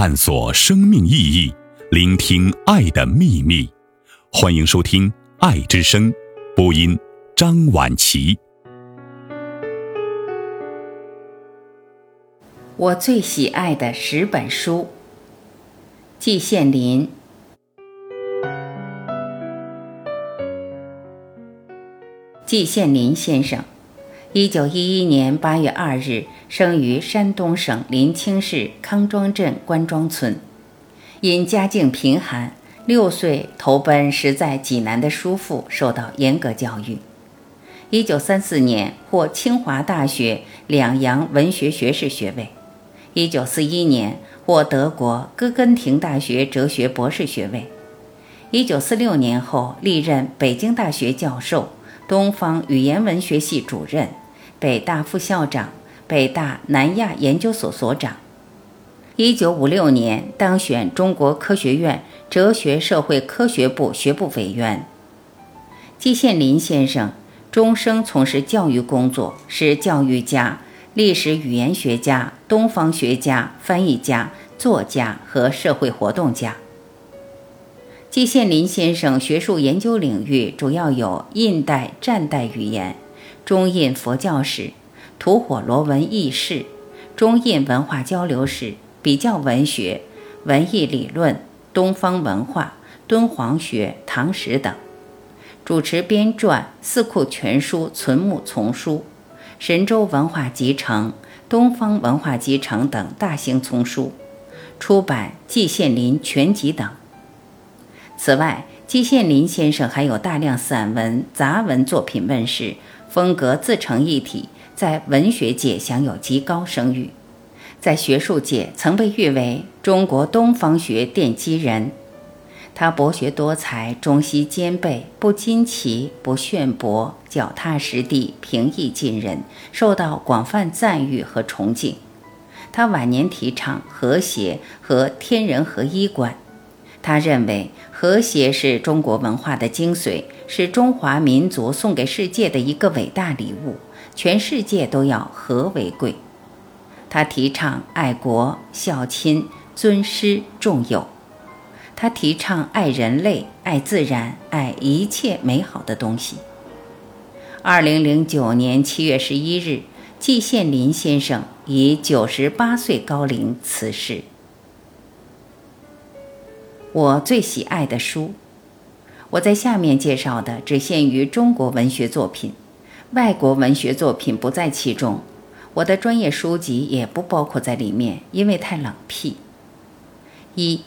探索生命意义，聆听爱的秘密。欢迎收听《爱之声》播音，张晚琪。我最喜爱的十本书。季羡林。季羡林先生，一九一一年八月二日生于山东省临清市康庄镇关庄村，因家境贫寒，六岁投奔时在济南的叔父，受到严格教育。一九三四年获清华大学两洋文学学士学位，一九四一年获德国哥根廷大学哲学博士学位，一九四六年后历任北京大学教授。东方语言文学系主任、北大副校长、北大南亚研究所所长。一九五六年当选中国科学院哲学社会科学部学部委员。季羡林先生终生从事教育工作，是教育家、历史语言学家、东方学家、翻译家、作家和社会活动家。季羡林先生学术研究领域主要有印代、战代语言、中印佛教史、吐火罗文轶事、中印文化交流史、比较文学、文艺理论、东方文化、敦煌学、唐史等。主持编撰《四库全书》存目丛书、《神州文化集成》《东方文化集成》等大型丛书，出版《季羡林全集》等。此外，季羡林先生还有大量散文、杂文作品问世，风格自成一体，在文学界享有极高声誉，在学术界曾被誉为中国东方学奠基人。他博学多才，中西兼备，不惊奇，不炫博，脚踏实地，平易近人，受到广泛赞誉和崇敬。他晚年提倡和谐和天人合一观。他认为和谐是中国文化的精髓，是中华民族送给世界的一个伟大礼物，全世界都要和为贵。他提倡爱国、孝亲、尊师重友。他提倡爱人类、爱自然、爱一切美好的东西。二零零九年七月十一日，季羡林先生以九十八岁高龄辞世。我最喜爱的书，我在下面介绍的只限于中国文学作品，外国文学作品不在其中。我的专业书籍也不包括在里面，因为太冷僻。一，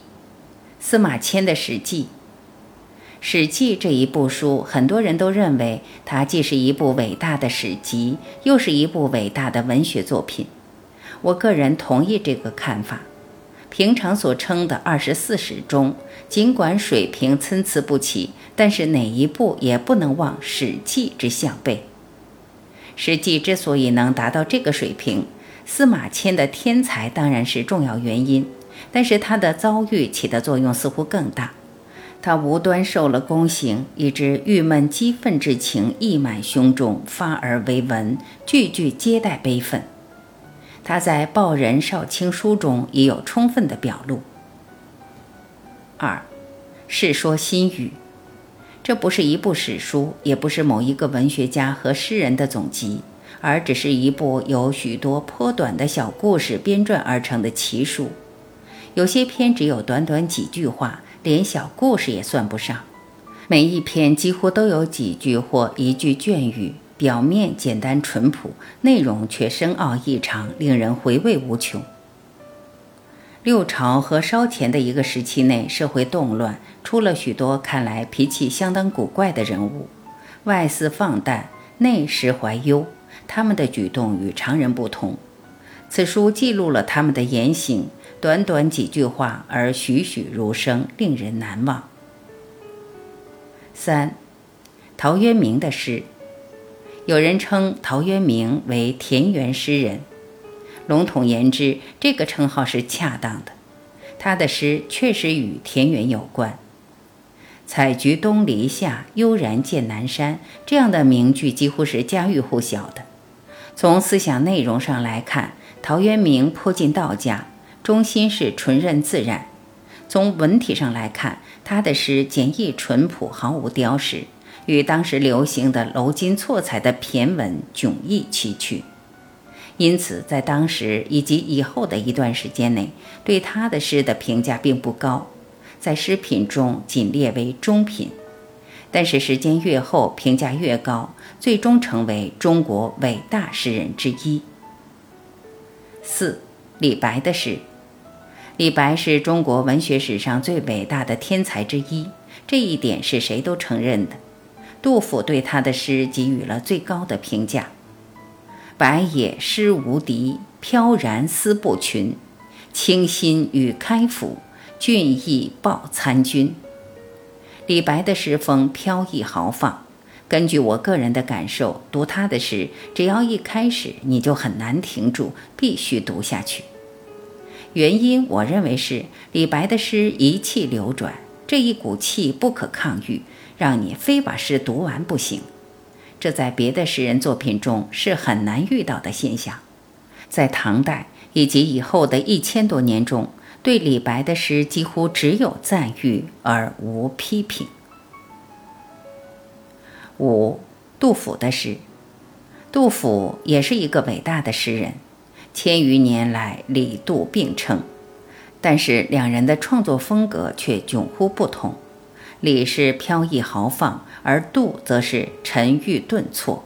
司马迁的《史记》。《史记》这一部书，很多人都认为它既是一部伟大的史籍，又是一部伟大的文学作品。我个人同意这个看法。平常所称的二十四史中，尽管水平参差不齐，但是哪一部也不能忘《史记》之项背。《史记》之所以能达到这个水平，司马迁的天才当然是重要原因，但是他的遭遇起的作用似乎更大。他无端受了宫刑，以致郁闷激愤之情溢满胸中，发而为文，句句皆带悲愤。他在《报任少卿书》中已有充分的表露。二，《世说新语》，这不是一部史书，也不是某一个文学家和诗人的总集，而只是一部由许多颇短的小故事编撰而成的奇书。有些篇只有短短几句话，连小故事也算不上。每一篇几乎都有几句或一句隽语。表面简单淳朴，内容却深奥异常，令人回味无穷。六朝和稍前的一个时期内，社会动乱，出了许多看来脾气相当古怪的人物，外似放诞，内实怀忧。他们的举动与常人不同。此书记录了他们的言行，短短几句话而栩栩如生，令人难忘。三，陶渊明的诗。有人称陶渊明为田园诗人，笼统言之，这个称号是恰当的。他的诗确实与田园有关，“采菊东篱下，悠然见南山”这样的名句几乎是家喻户晓的。从思想内容上来看，陶渊明颇近道家，中心是纯任自然。从文体上来看，他的诗简易淳朴，毫无雕饰，与当时流行的镂金错彩的骈文迥异崎岖。因此，在当时以及以后的一段时间内，对他的诗的评价并不高，在诗品中仅列为中品。但是时间越后，评价越高，最终成为中国伟大诗人之一。四，李白的诗。李白是中国文学史上最伟大的天才之一，这一点是谁都承认的。杜甫对他的诗给予了最高的评价：“白也诗无敌，飘然思不群。清新与开府，俊逸报参军。”李白的诗风飘逸豪放。根据我个人的感受，读他的诗，只要一开始你就很难停住，必须读下去。原因，我认为是李白的诗一气流转，这一股气不可抗拒，让你非把诗读完不行。这在别的诗人作品中是很难遇到的现象。在唐代以及以后的一千多年中，对李白的诗几乎只有赞誉而无批评。五，杜甫的诗，杜甫也是一个伟大的诗人。千余年来，李杜并称，但是两人的创作风格却迥乎不同。李是飘逸豪放，而杜则是沉郁顿挫。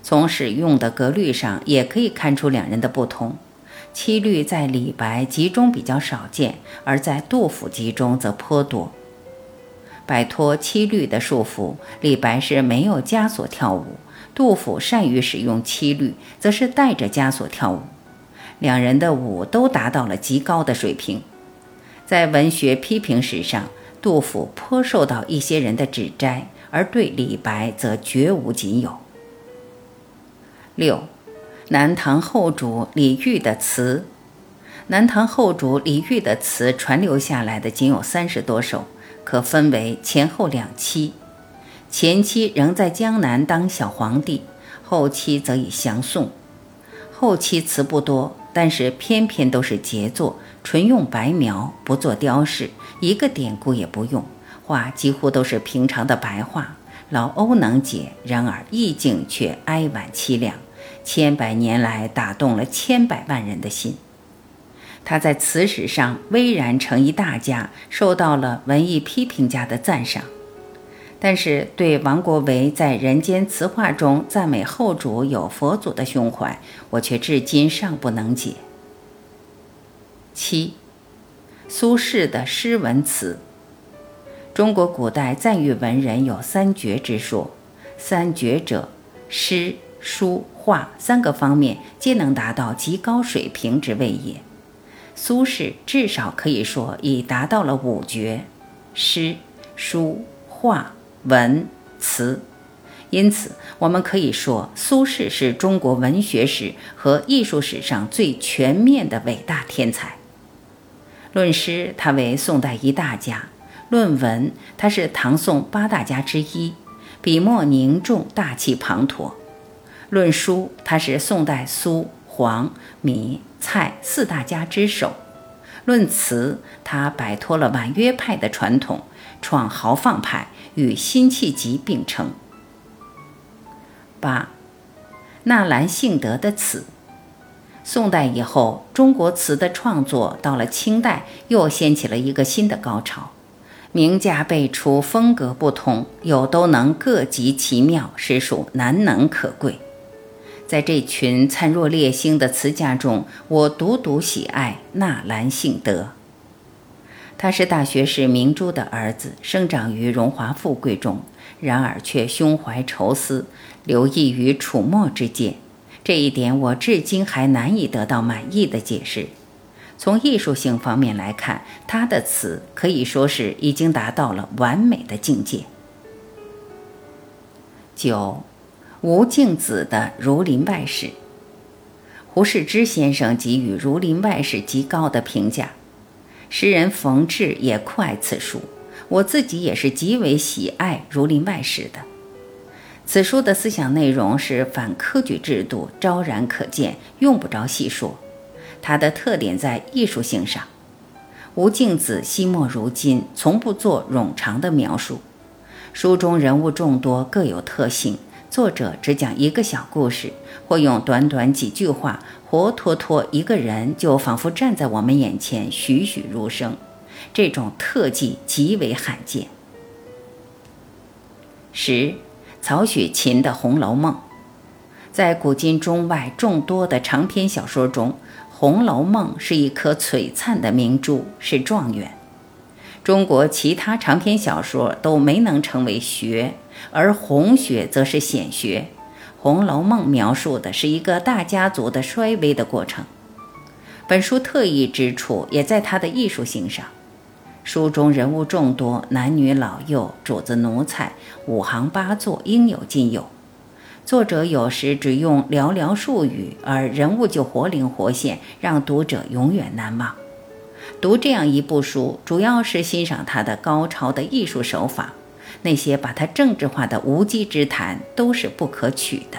从使用的格律上也可以看出两人的不同。七律在李白集中比较少见，而在杜甫集中则颇多。摆脱七律的束缚，李白是没有枷锁跳舞；杜甫善于使用七律，则是带着枷锁跳舞。两人的舞都达到了极高的水平，在文学批评史上，杜甫颇受到一些人的指摘，而对李白则绝无仅有。六，南唐后主李煜的词，南唐后主李煜的词传留下来的仅有三十多首，可分为前后两期，前期仍在江南当小皇帝，后期则已降宋，后期词不多。但是偏偏都是杰作，纯用白描，不做雕饰，一个典故也不用，画几乎都是平常的白话，老欧能解，然而意境却哀婉凄凉，千百年来打动了千百万人的心。他在词史上巍然成一大家，受到了文艺批评家的赞赏。但是，对王国维在《人间词话》中赞美后主有佛祖的胸怀，我却至今尚不能解。七，苏轼的诗文词。中国古代赞誉文人有三绝之说，三绝者，诗、书、画三个方面皆能达到极高水平之谓也。苏轼至少可以说已达到了五绝：诗、书、画。文词，因此我们可以说，苏轼是中国文学史和艺术史上最全面的伟大天才。论诗，他为宋代一大家；论文，他是唐宋八大家之一，笔墨凝重，大气磅礴；论书，他是宋代苏、黄、米、蔡四大家之首；论词，他摆脱了婉约派的传统，创豪放派。与辛弃疾并称。八，纳兰性德的词。宋代以后，中国词的创作到了清代，又掀起了一个新的高潮。名家辈出，风格不同，又都能各极其妙，实属难能可贵。在这群灿若烈星的词家中，我独独喜爱纳兰性德。他是大学士明珠的儿子，生长于荣华富贵中，然而却胸怀愁思，留意于楚墨之间。这一点我至今还难以得到满意的解释。从艺术性方面来看，他的词可以说是已经达到了完美的境界。九，吴敬梓的《儒林外史》，胡适之先生给予《儒林外史》极高的评价。诗人冯至也酷爱此书，我自己也是极为喜爱《儒林外史》的。此书的思想内容是反科举制度，昭然可见，用不着细说。它的特点在艺术性上。吴敬梓惜墨如金，从不做冗长的描述。书中人物众多，各有特性。作者只讲一个小故事，或用短短几句话，活脱脱一个人就仿佛站在我们眼前，栩栩如生。这种特技极为罕见。十，曹雪芹的《红楼梦》，在古今中外众多的长篇小说中，《红楼梦》是一颗璀璨的明珠，是状元。中国其他长篇小说都没能成为学，而红学则是显学。《红楼梦》描述的是一个大家族的衰微的过程。本书特异之处也在它的艺术性上。书中人物众多，男女老幼、主子奴才，五行八作，应有尽有。作者有时只用寥寥数语，而人物就活灵活现，让读者永远难忘。读这样一部书，主要是欣赏他的高超的艺术手法。那些把它政治化的无稽之谈，都是不可取的。